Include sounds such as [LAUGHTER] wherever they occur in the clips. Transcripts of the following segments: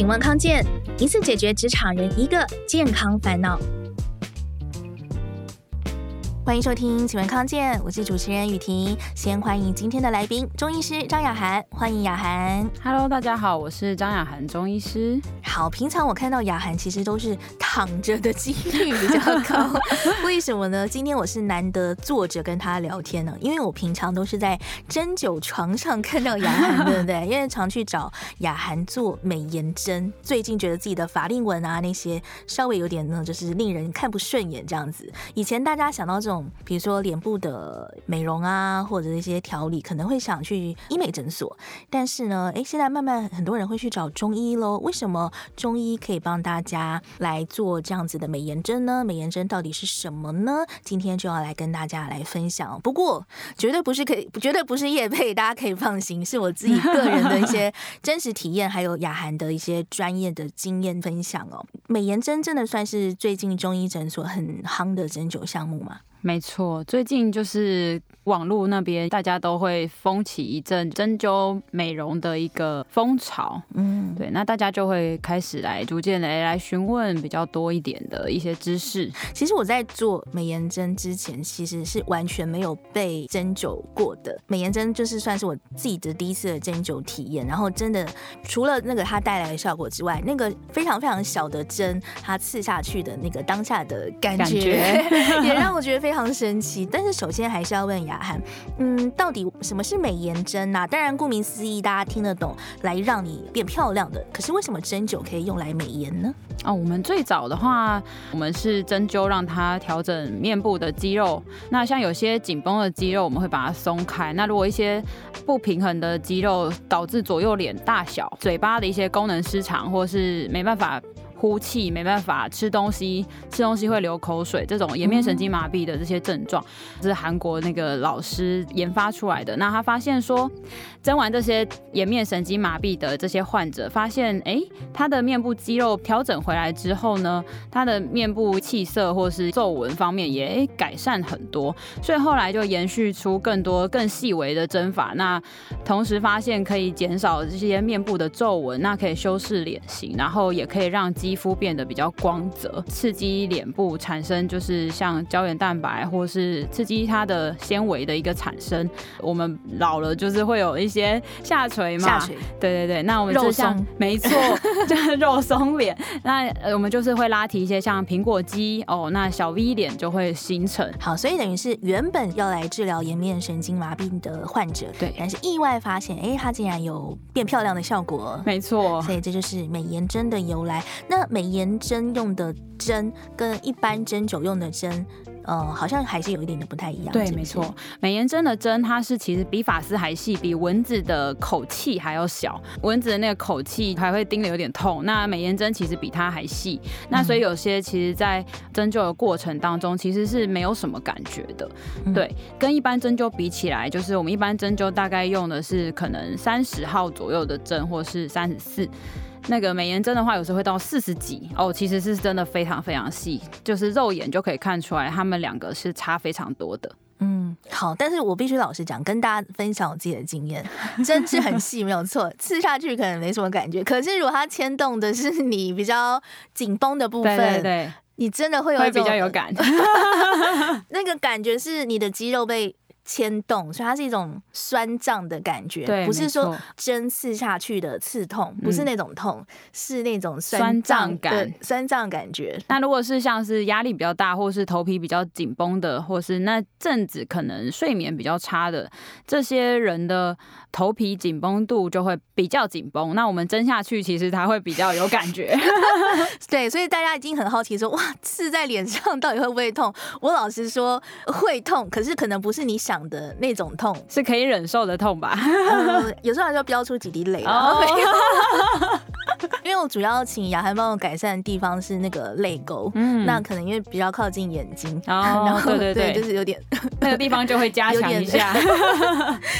请问康健，一次解决职场人一个健康烦恼。欢迎收听，请问康健，我是主持人雨婷。先欢迎今天的来宾，中医师张雅涵，欢迎雅涵。Hello，大家好，我是张雅涵，中医师。好，平常我看到雅涵其实都是躺着的几率比较高，[LAUGHS] 为什么呢？今天我是难得坐着跟他聊天呢，因为我平常都是在针灸床上看到雅涵，对不对？因为常去找雅涵做美颜针，最近觉得自己的法令纹啊那些稍微有点呢，就是令人看不顺眼这样子。以前大家想到这种。比如说脸部的美容啊，或者一些调理，可能会想去医美诊所。但是呢，哎，现在慢慢很多人会去找中医喽。为什么中医可以帮大家来做这样子的美颜针呢？美颜针到底是什么呢？今天就要来跟大家来分享。不过绝对不是可以，绝对不是业配，大家可以放心，是我自己个人的一些真实体验，还有雅涵的一些专业的经验分享哦。美颜针真的算是最近中医诊所很夯的针灸项目吗？没错，最近就是网络那边大家都会风起一阵针灸美容的一个风潮，嗯，对，那大家就会开始来逐渐的来询问比较多一点的一些知识。其实我在做美颜针之前，其实是完全没有被针灸过的。美颜针就是算是我自己的第一次的针灸体验，然后真的除了那个它带来的效果之外，那个非常非常小的针，它刺下去的那个当下的感觉，感觉 [LAUGHS] 也让我觉得非。非常神奇，但是首先还是要问雅涵，嗯，到底什么是美颜针呢？当然，顾名思义，大家听得懂，来让你变漂亮的。可是为什么针灸可以用来美颜呢？哦，我们最早的话，我们是针灸让它调整面部的肌肉。那像有些紧绷的肌肉，我们会把它松开。那如果一些不平衡的肌肉导致左右脸大小、嘴巴的一些功能失常，或是没办法。呼气没办法吃东西，吃东西会流口水，这种颜面神经麻痹的这些症状，是韩国那个老师研发出来的。那他发现说，针完这些颜面神经麻痹的这些患者，发现哎，他的面部肌肉调整回来之后呢，他的面部气色或是皱纹方面也改善很多。所以后来就延续出更多更细微的针法，那同时发现可以减少这些面部的皱纹，那可以修饰脸型，然后也可以让肌肌肤变得比较光泽，刺激脸部产生就是像胶原蛋白，或是刺激它的纤维的一个产生。我们老了就是会有一些下垂嘛，下垂，对对对。那我们就像没错，[LAUGHS] 就是肉松脸。那我们就是会拉提一些像苹果肌哦，那小 V 脸就会形成。好，所以等于是原本要来治疗颜面神经麻痹的患者，对，但是意外发现，哎，它竟然有变漂亮的效果。没错，所以这就是美颜针的由来。那美颜针用的针跟一般针灸用的针，呃，好像还是有一点的不太一样。对，是是没错，美颜针的针它是其实比发丝还细，比蚊子的口气还要小。蚊子的那个口气还会叮的有点痛，那美颜针其实比它还细。那所以有些其实在针灸的过程当中，其实是没有什么感觉的。嗯、对，跟一般针灸比起来，就是我们一般针灸大概用的是可能三十号左右的针，或是三十四。那个美颜针的话，有时候会到四十几哦，其实是真的非常非常细，就是肉眼就可以看出来，他们两个是差非常多的。嗯，好，但是我必须老实讲，跟大家分享我自己的经验，[LAUGHS] 针是很细，没有错，刺下去可能没什么感觉，可是如果它牵动的是你比较紧绷的部分，对对对，你真的会有会比较有感，[LAUGHS] [LAUGHS] 那个感觉是你的肌肉被。牵动，所以它是一种酸胀的感觉，不是说针刺下去的刺痛，不是那种痛，嗯、是那种酸酸胀感，酸胀感觉。那如果是像是压力比较大，或是头皮比较紧绷的，或是那阵子可能睡眠比较差的这些人的头皮紧绷度就会比较紧绷。那我们针下去，其实它会比较有感觉。[LAUGHS] 对，所以大家已经很好奇说，哇，刺在脸上到底会不会痛？我老实说会痛，可是可能不是你想的那种痛，是可以忍受的痛吧？嗯、有时候还是要飙出几滴泪。Oh. [LAUGHS] 因为我主要请雅涵帮我改善的地方是那个泪沟，嗯，那可能因为比较靠近眼睛，oh, [LAUGHS] 然后对对对，对，就是有点 [LAUGHS] 那个地方就会加强一下，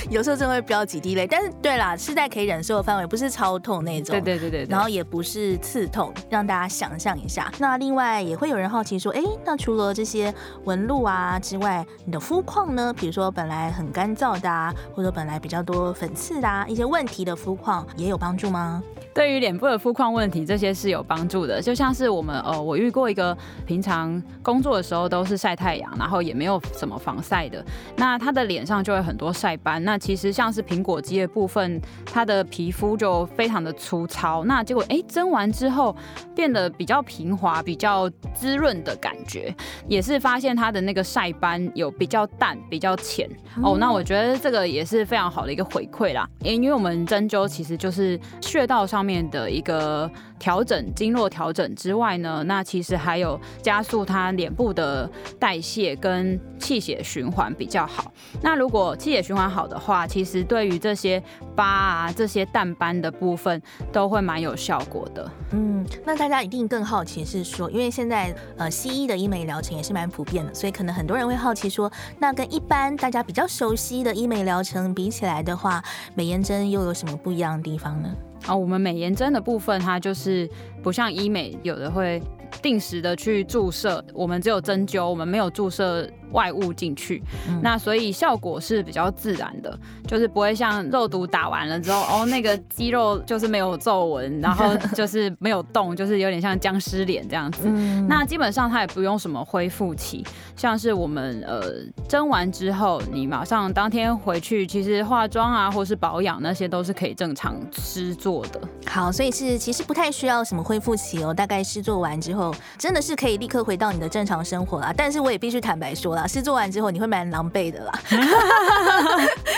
有，[LAUGHS] 有时候真的会飙几滴泪。但是对啦，是在可以忍受的范围，不是超痛那种，对对对对，对，然后也不是刺痛，让大家想象一下。那另外也会有人好奇说，哎，那除了这些纹路啊之外，你的肤况呢？比如说本来很干燥的啊，或者本来比较多粉刺的啊，一些问题的肤况也有帮助吗？对于脸部的肤肤况问题，这些是有帮助的。就像是我们呃，我遇过一个平常工作的时候都是晒太阳，然后也没有什么防晒的，那他的脸上就会很多晒斑。那其实像是苹果肌的部分，他的皮肤就非常的粗糙。那结果哎，蒸完之后变得比较平滑，比较滋润的感觉，也是发现他的那个晒斑有比较淡，比较浅。哦，那我觉得这个也是非常好的一个回馈啦。因为我们针灸其实就是穴道上面的一个呃调整，经络调整之外呢，那其实还有加速他脸部的代谢跟气血循环比较好。那如果气血循环好的话，其实对于这些疤啊、这些淡斑的部分都会蛮有效果的。嗯，那大家一定更好奇是说，因为现在呃西医的医美疗程也是蛮普遍的，所以可能很多人会好奇说，那跟一般大家比较熟悉的医美疗程比起来的话，美颜针又有什么不一样的地方呢？啊、我们美颜针的部分，它就是不像医美，有的会定时的去注射，我们只有针灸，我们没有注射。外物进去，嗯、那所以效果是比较自然的，就是不会像肉毒打完了之后，哦，那个肌肉就是没有皱纹，然后就是没有动，就是有点像僵尸脸这样子。嗯、那基本上它也不用什么恢复期，像是我们呃蒸完之后，你马上当天回去，其实化妆啊或是保养那些都是可以正常施做的。好，所以是其实不太需要什么恢复期哦，大概施做完之后，真的是可以立刻回到你的正常生活啦。但是我也必须坦白说啦。试做完之后，你会蛮狼狈的啦，[LAUGHS]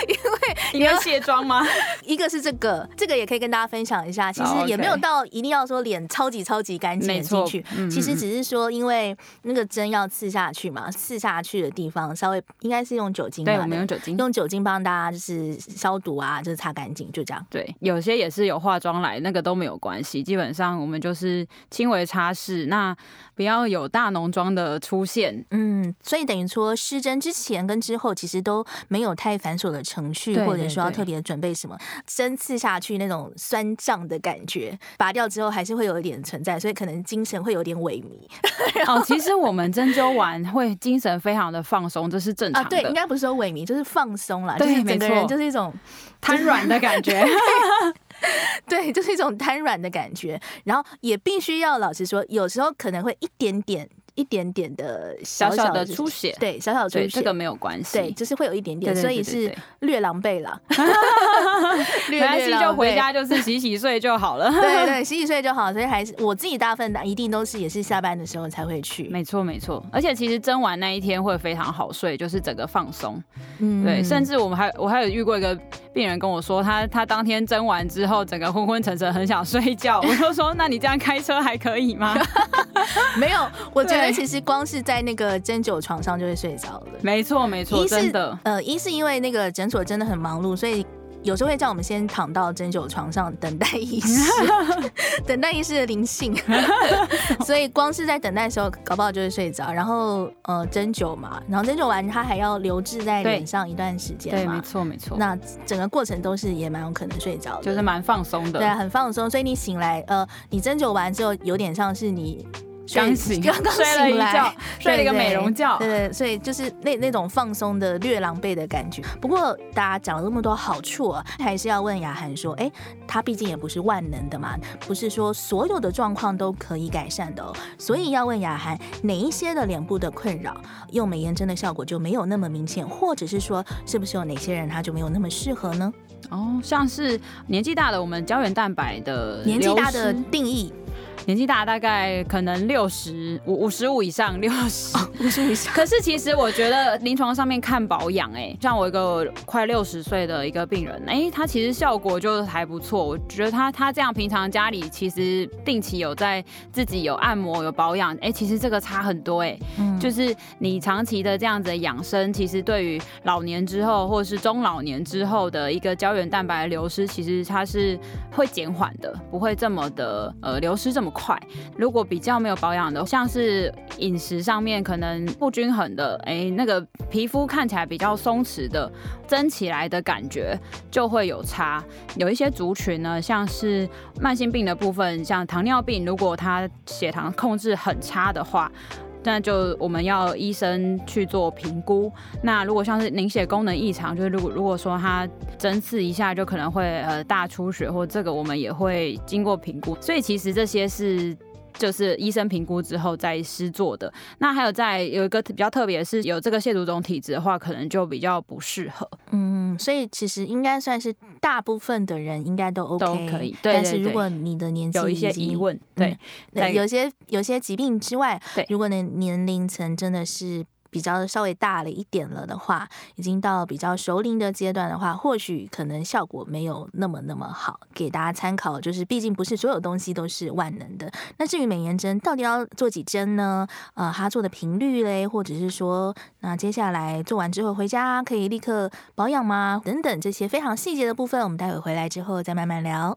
因为你要卸妆吗？[LAUGHS] 一个是这个，这个也可以跟大家分享一下。其实也没有到一定要说脸超级超级干净进去，其实只是说因为那个针要刺下去嘛，刺下去的地方稍微应该是用酒精，对，我们用酒精，用酒精帮大家就是消毒啊，就是擦干净，就这样。对，有些也是有化妆来，那个都没有关系，基本上我们就是轻微擦拭，那不要有大浓妆的出现。嗯，所以等于。说失针之前跟之后，其实都没有太繁琐的程序，或者说要特别准备什么。针刺下去那种酸胀的感觉，拔掉之后还是会有一点存在，所以可能精神会有点萎靡。[LAUGHS] 哦，其实我们针灸完会精神非常的放松，这是正常的。啊、对，应该不是说萎靡，就是放松了。就是，整个人就是一种瘫软的感觉。[LAUGHS] [LAUGHS] 对，就是一种瘫软的感觉。然后也必须要老实说，有时候可能会一点点。一点点的小小，的出血，对，小小的出血，这个没有关系，对，就是会有一点点，所以是略狼狈了。[LAUGHS] 没关系，就回家就是洗洗睡就好了。[LAUGHS] 对对，[LAUGHS] 洗洗睡就好。所以还是我自己大部分的一定都是也是下班的时候才会去。没错没错，而且其实蒸完那一天会非常好睡，就是整个放松。嗯，对，甚至我们还我还有遇过一个病人跟我说，他他当天蒸完之后，整个昏昏沉沉，很想睡觉。我就说，那你这样开车还可以吗？[LAUGHS] 没有，我觉得。其实光是在那个针灸床上就会睡着了。没错，没错，真的。呃，一是因为那个诊所真的很忙碌，所以有时候会叫我们先躺到针灸床上等待医师，[LAUGHS] 等待医师的灵性。[LAUGHS] 所以光是在等待的时候，搞不好就会睡着。然后呃，针灸嘛，然后针灸完他还要留置在脸上一段时间嘛。对，没错，没错。那整个过程都是也蛮有可能睡着的，就是蛮放松的。对啊，很放松。所以你醒来，呃，你针灸完之后，有点像是你。刚醒，刚刚睡了一觉，[LAUGHS] 睡了一个美容觉，对，对对，所以就是那那种放松的略狼狈的感觉。不过大家讲了那么多好处啊，还是要问雅涵说，哎，他毕竟也不是万能的嘛，不是说所有的状况都可以改善的哦。所以要问雅涵，哪一些的脸部的困扰，用美颜针的效果就没有那么明显，或者是说，是不是有哪些人他就没有那么适合呢？哦，像是年纪大的，我们胶原蛋白的年纪大的定义。年纪大，大概可能六十五、五十五以上，六十五十五以上。可是其实我觉得临床上面看保养，哎，像我一个快六十岁的一个病人，哎，他其实效果就还不错。我觉得他他这样平常家里其实定期有在自己有按摩有保养，哎，其实这个差很多，哎，嗯，就是你长期的这样子的养生，其实对于老年之后或者是中老年之后的一个胶原蛋白流失，其实它是会减缓的，不会这么的呃流失这么快，如果比较没有保养的，像是饮食上面可能不均衡的，哎、那个皮肤看起来比较松弛的，蒸起来的感觉就会有差。有一些族群呢，像是慢性病的部分，像糖尿病，如果他血糖控制很差的话。那就我们要医生去做评估。那如果像是凝血功能异常，就是如果如果说他针刺一下就可能会呃大出血，或这个我们也会经过评估。所以其实这些是。就是医生评估之后再施做的。那还有在有一个比较特别的是，有这个蟹足肿体质的话，可能就比较不适合。嗯，所以其实应该算是大部分的人应该都 OK，都可以。对，但是如果你的年纪有一些疑问，对，嗯、有些有些疾病之外，对，如果你年龄层真的是。比较稍微大了一点了的话，已经到比较熟龄的阶段的话，或许可能效果没有那么那么好，给大家参考。就是毕竟不是所有东西都是万能的。那至于美颜针到底要做几针呢？呃，它做的频率嘞，或者是说，那接下来做完之后回家可以立刻保养吗？等等这些非常细节的部分，我们待会回来之后再慢慢聊。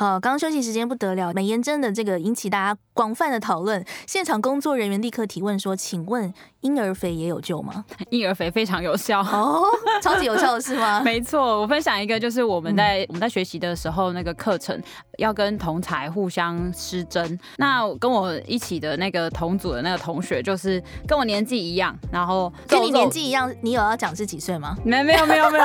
好，刚休息时间不得了，美颜针的这个引起大家广泛的讨论，现场工作人员立刻提问说：“请问婴儿肥也有救吗？”婴儿肥非常有效哦，超级有效的是吗？[LAUGHS] 没错，我分享一个，就是我们在、嗯、我们在学习的时候，那个课程要跟同才互相施针。那跟我一起的那个同组的那个同学，就是跟我年纪一样，然后跟你年纪一样，你有要讲是几岁吗？没没有没有没有，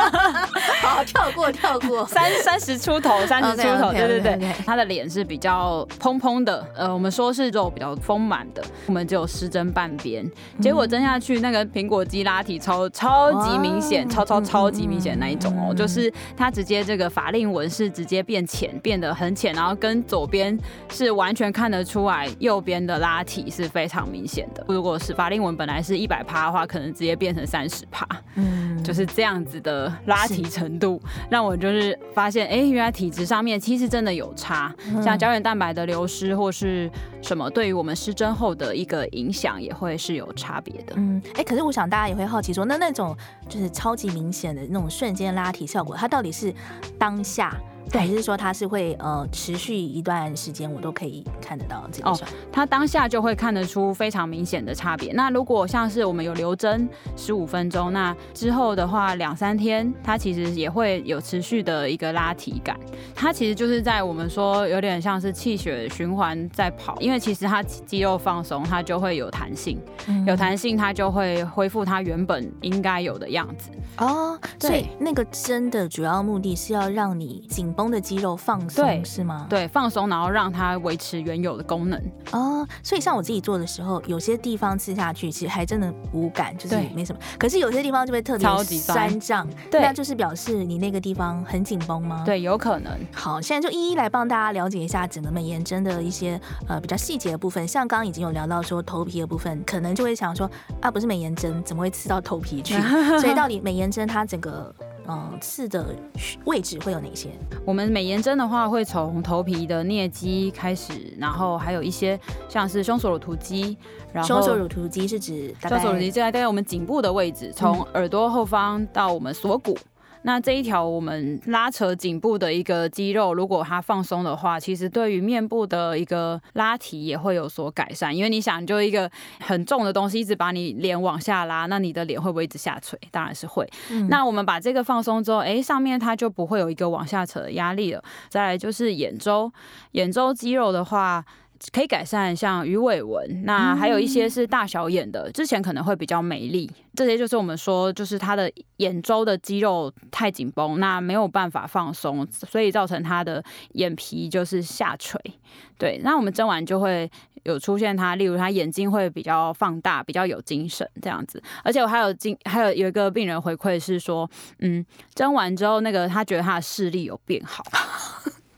[LAUGHS] 好跳过跳过，三三十出头三十。出头，对对对，他的脸是比较蓬蓬的，呃，我们说是肉比较丰满的，我们只有施针半边，结果蒸下去那个苹果肌拉提超超级明显，超超超级明显那一种哦，就是它直接这个法令纹是直接变浅，变得很浅，然后跟左边是完全看得出来，右边的拉提是非常明显的。如果是法令纹本来是一百趴的话，可能直接变成三十趴，嗯，就是这样子的拉提程度，让我就是发现，哎，原来体质上。面其实真的有差，像胶原蛋白的流失或或是什么，对于我们失真后的一个影响也会是有差别的。嗯，哎、可是我想大家也会好奇说，那那种就是超级明显的那种瞬间拉提效果，它到底是当下？对，还是说它是会呃持续一段时间，我都可以看得到这个。哦，它当下就会看得出非常明显的差别。那如果像是我们有留针十五分钟，那之后的话两三天，它其实也会有持续的一个拉提感。它其实就是在我们说有点像是气血循环在跑，因为其实它肌肉放松，它就会有弹性，嗯、有弹性它就会恢复它原本应该有的样子。哦，对，所以那个针的主要目的是要让你紧绷的肌肉放松，是吗？对，放松，然后让它维持原有的功能。哦，所以像我自己做的时候，有些地方刺下去，其实还真的无感，就是没什么。可是有些地方就会特别酸胀，对，那就是表示你那个地方很紧绷吗？对，有可能。好，现在就一一来帮大家了解一下整个美颜针的一些呃比较细节的部分。像刚刚已经有聊到说头皮的部分，可能就会想说啊，不是美颜针，怎么会刺到头皮去？[LAUGHS] 所以到底美颜针它整个。嗯，刺的位置会有哪些？我们美颜针的话，会从头皮的颞肌开始，然后还有一些像是胸锁乳突肌。然后胸锁乳突肌是指？胸锁乳突肌在大概我们颈部的位置，从耳朵后方到我们锁骨。那这一条我们拉扯颈部的一个肌肉，如果它放松的话，其实对于面部的一个拉提也会有所改善。因为你想，就一个很重的东西一直把你脸往下拉，那你的脸会不会一直下垂？当然是会。嗯、那我们把这个放松之后，哎，上面它就不会有一个往下扯的压力了。再来就是眼周，眼周肌肉的话。可以改善像鱼尾纹，那还有一些是大小眼的，之前可能会比较美丽，这些就是我们说就是他的眼周的肌肉太紧绷，那没有办法放松，所以造成他的眼皮就是下垂。对，那我们蒸完就会有出现他，例如他眼睛会比较放大，比较有精神这样子。而且我还有经 [LAUGHS] 还有有一个病人回馈是说，嗯，蒸完之后那个他觉得他的视力有变好。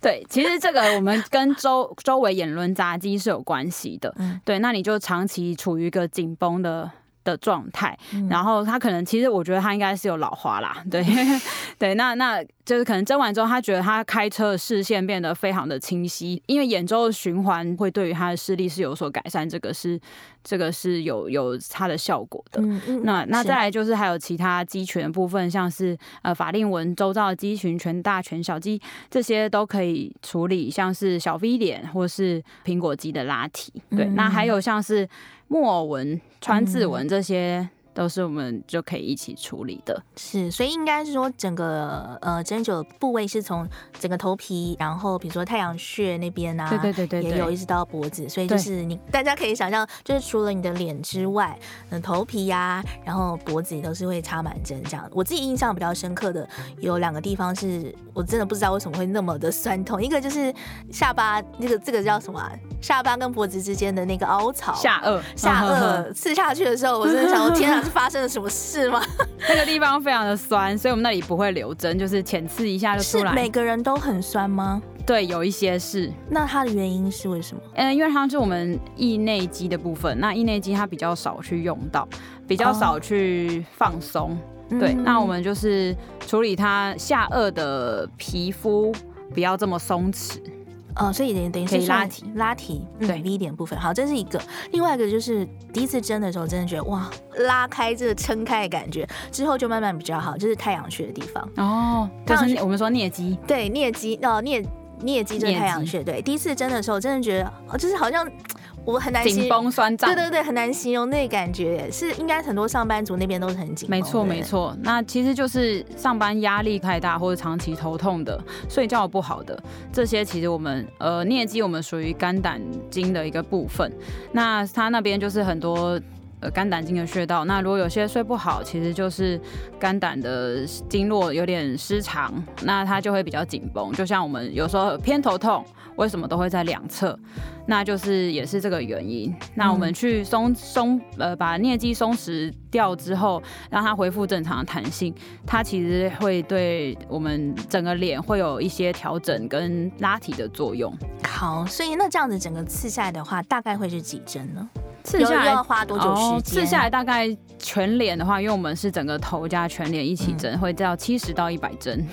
对，其实这个我们跟周周围眼轮匝肌是有关系的。对，那你就长期处于一个紧绷的的状态，然后他可能其实我觉得他应该是有老花啦，对 [LAUGHS] 对，那那就是可能蒸完之后，他觉得他开车的视线变得非常的清晰，因为眼周的循环会对于他的视力是有所改善，这个是这个是有有它的效果的。嗯嗯，那那再来就是还有其他肌群的部分，像是呃法令纹周遭的肌群、全大、全小肌这些都可以处理，像是小 V 脸或是苹果肌的拉提。对，那还有像是木偶纹、川字纹这些。都是我们就可以一起处理的，是，所以应该是说整个呃针灸部位是从整个头皮，然后比如说太阳穴那边啊，对对对对，也有一直到脖子，所以就是你大家可以想象，就是除了你的脸之外，嗯，头皮呀、啊，然后脖子也都是会插满针这样。我自己印象比较深刻的有两个地方是我真的不知道为什么会那么的酸痛，一个就是下巴那个这个叫什么、啊？下巴跟脖子之间的那个凹槽，下颚，下颚刺下去的时候，我真的想说，天啊！是发生了什么事吗？[LAUGHS] 那个地方非常的酸，所以我们那里不会留针，就是浅刺一下就出来。是每个人都很酸吗？对，有一些是。那它的原因是为什么？嗯，因为它是我们腋内肌的部分，那腋内肌它比较少去用到，比较少去放松。哦、对，那我们就是处理它下颚的皮肤不要这么松弛。哦，所以等于等于是拉提拉提，对 V 点部分。好，这是一个。另外一个就是第一次蒸的时候，真的觉得哇，拉开这个撑开的感觉，之后就慢慢比较好，就是太阳穴的地方。哦，就是我们说颞肌，对颞肌哦，颞颞肌就是太阳穴。对，第一次蒸的时候，真的觉得哦，就是好像。我很难紧绷酸胀，对对对，很难形容那个感觉，是应该很多上班族那边都是很紧。没错没错，那其实就是上班压力太大或者长期头痛的、睡觉不好的这些，其实我们呃颞肌我们属于肝胆经的一个部分，那它那边就是很多呃肝胆经的穴道，那如果有些睡不好，其实就是肝胆的经络有点失常，那它就会比较紧绷，就像我们有时候偏头痛。为什么都会在两侧？那就是也是这个原因。那我们去松松呃，把颞肌松弛掉之后，让它恢复正常的弹性，它其实会对我们整个脸会有一些调整跟拉提的作用。好，所以那这样子整个刺下来的话，大概会是几针呢？刺下来要花多久时间？哦？刺下来大概全脸的话，因为我们是整个头加全脸一起针，嗯、会到七十到一百针。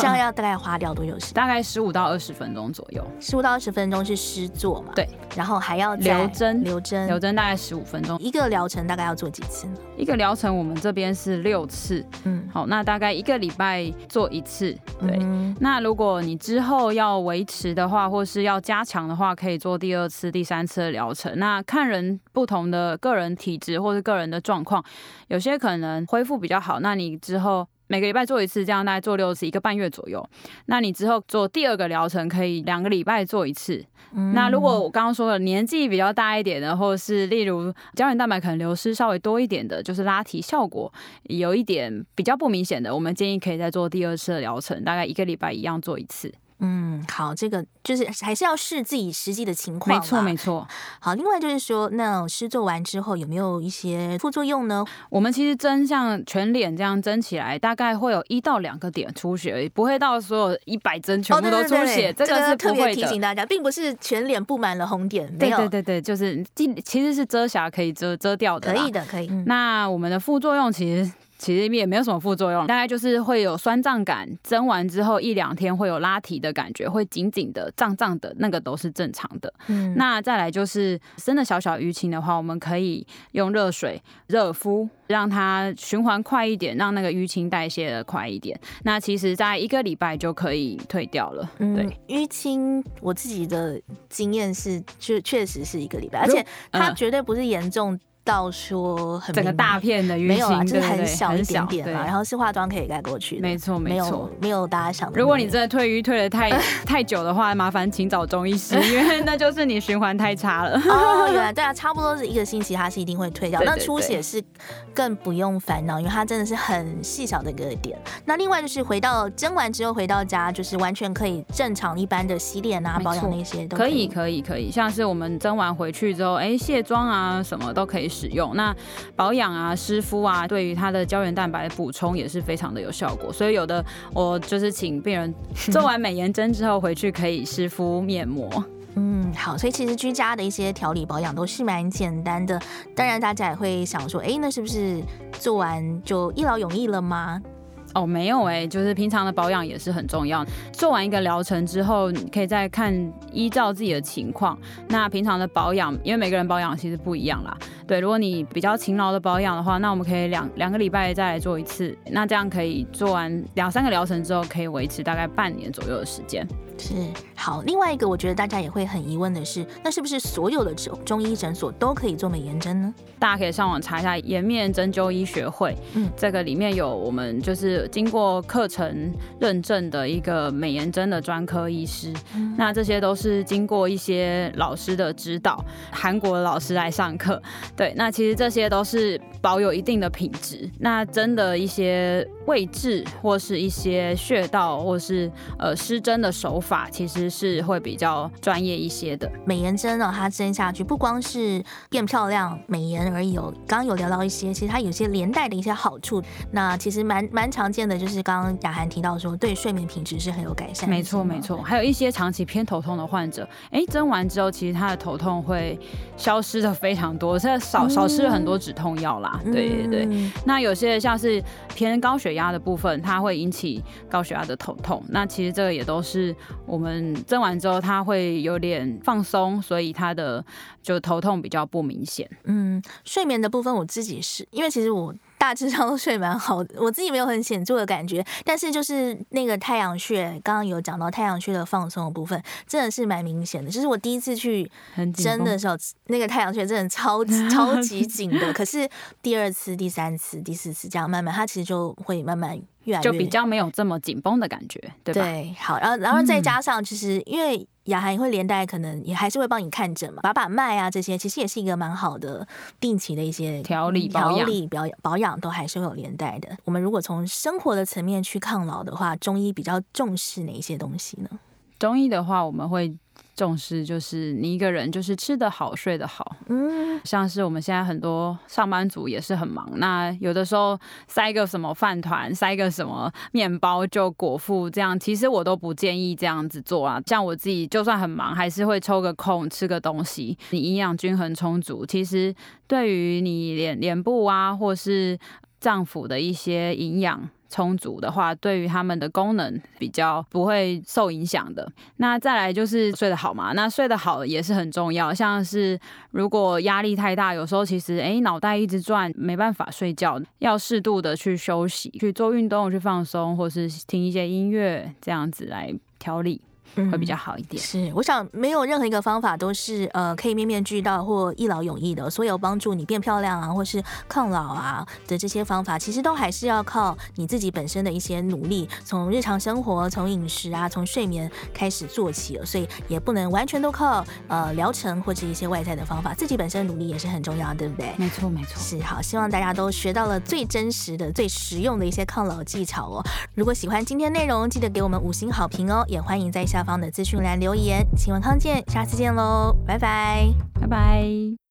这样要大概花掉多久时间？大概十五到二十分钟左右。十五到二十分钟是施做嘛？对。然后还要留针，留针，留针大概十五分钟。一个疗程大概要做几次呢？一个疗程我们这边是六次。嗯。好，那大概一个礼拜做一次。对。嗯、那如果你之后要维持的话，或是要加强的话，可以做第二次、第三次的疗程。那看人不同的。个人体质或者个人的状况，有些可能恢复比较好，那你之后每个礼拜做一次，这样大概做六次，一个半月左右。那你之后做第二个疗程，可以两个礼拜做一次。嗯、那如果我刚刚说的年纪比较大一点的，或者是例如胶原蛋白可能流失稍微多一点的，就是拉提效果有一点比较不明显的，我们建议可以再做第二次的疗程，大概一个礼拜一样做一次。嗯，好，这个就是还是要视自己实际的情况。没错，没错。好，另外就是说，那施做完之后有没有一些副作用呢？我们其实针像全脸这样针起来，大概会有一到两个点出血而已，不会到所有一百针全部都出血。哦、对对对对，这个是特别提醒大家，并不是全脸布满了红点。没有，对对对对，就是其实是遮瑕可以遮遮掉的。可以的，可以。那我们的副作用其实。其实也没有什么副作用，大概就是会有酸胀感，蒸完之后一两天会有拉提的感觉，会紧紧的、胀胀的，那个都是正常的。嗯，那再来就是真的小小淤青的话，我们可以用热水热敷，让它循环快一点，让那个淤青代谢的快一点。那其实在一个礼拜就可以退掉了。嗯，对，淤青我自己的经验是，确确实是一个礼拜，而且它绝对不是严重。到说很整个大片的没有啊，就是很小一点点嘛，然后是化妆可以盖过去的，没错没错，没有大家想的。如果你真的退淤退的太 [LAUGHS] 太久的话，麻烦请找中医师，因为 [LAUGHS] 那就是你循环太差了。哦，原来对啊，差不多是一个星期，它是一定会退掉。那出血是更不用烦恼，因为它真的是很细小的一个点。那另外就是回到蒸完之后回到家，就是完全可以正常一般的洗脸啊、保养那些都可以可以可以，像是我们蒸完回去之后，哎，卸妆啊什么都可以。使用那保养啊、湿敷啊，对于它的胶原蛋白补充也是非常的有效果。所以有的我就是请病人做完美颜针之后回去可以湿敷面膜。嗯，好，所以其实居家的一些调理保养都是蛮简单的。当然，大家也会想说，哎，那是不是做完就一劳永逸了吗？哦，没有哎，就是平常的保养也是很重要。做完一个疗程之后，你可以再看依照自己的情况。那平常的保养，因为每个人保养其实不一样啦。对，如果你比较勤劳的保养的话，那我们可以两两个礼拜再来做一次。那这样可以做完两三个疗程之后，可以维持大概半年左右的时间。是，好。另外一个，我觉得大家也会很疑问的是，那是不是所有的中中医诊所都可以做美颜针呢？大家可以上网查一下颜面针灸医学会，嗯，这个里面有我们就是经过课程认证的一个美颜针的专科医师，嗯，那这些都是经过一些老师的指导，韩国的老师来上课，对，那其实这些都是保有一定的品质。那真的一些位置或是一些穴道或是呃施针的手法，其实是会比较专业一些的。美颜针呢，它针下去不光是变漂亮、美颜而已，有刚刚有聊到一些，其实它有些连带的一些好处。那其实蛮蛮常见的，就是刚刚雅涵提到说，对睡眠品质是很有改善。没错没错，还有一些长期偏头痛的患者，哎，针完之后，其实他的头痛会消失的非常多，现在少少吃了很多止痛药啦。嗯、对对对。那有些像是偏高血压的部分，它会引起高血压的头痛。那其实这个也都是我们蒸完之后，它会有点放松，所以它的就头痛比较不明显。嗯，睡眠的部分我自己是因为其实我。大致上都睡蛮好的，我自己没有很显著的感觉，但是就是那个太阳穴，刚刚有讲到太阳穴的放松的部分，真的是蛮明显的。就是我第一次去针的时候，那个太阳穴真的超 [LAUGHS] 级超级紧的，可是第二次、第三次、第四次这样慢慢，它其实就会慢慢越来越就比较没有这么紧绷的感觉，对吧？对，好，然后然后再加上，其实因为。雅涵也会连带，可能也还是会帮你看诊嘛，把把脉啊，这些其实也是一个蛮好的定期的一些调理、调理、保养、保养都还是会有连带的。我们如果从生活的层面去抗老的话，中医比较重视哪一些东西呢？中医的话，我们会。重视就是你一个人就是吃得好睡得好，嗯，像是我们现在很多上班族也是很忙，那有的时候塞个什么饭团，塞个什么面包就果腹，这样其实我都不建议这样子做啊。像我自己就算很忙，还是会抽个空吃个东西，你营养均衡充足，其实对于你脸脸部啊或是脏腑的一些营养。充足的话，对于他们的功能比较不会受影响的。那再来就是睡得好嘛，那睡得好也是很重要。像是如果压力太大，有时候其实诶脑袋一直转，没办法睡觉，要适度的去休息，去做运动，去放松，或是听一些音乐，这样子来调理。会比较好一点。嗯、是，我想没有任何一个方法都是呃可以面面俱到或一劳永逸的。所有帮助你变漂亮啊，或是抗老啊的这些方法，其实都还是要靠你自己本身的一些努力，从日常生活、从饮食啊、从睡眠开始做起了。所以也不能完全都靠呃疗程或者一些外在的方法，自己本身的努力也是很重要的，对不对？没错，没错。是，好，希望大家都学到了最真实的、最实用的一些抗老技巧哦。如果喜欢今天内容，记得给我们五星好评哦，也欢迎在方的资讯栏留言，新闻康健，下次见喽，拜拜，拜拜。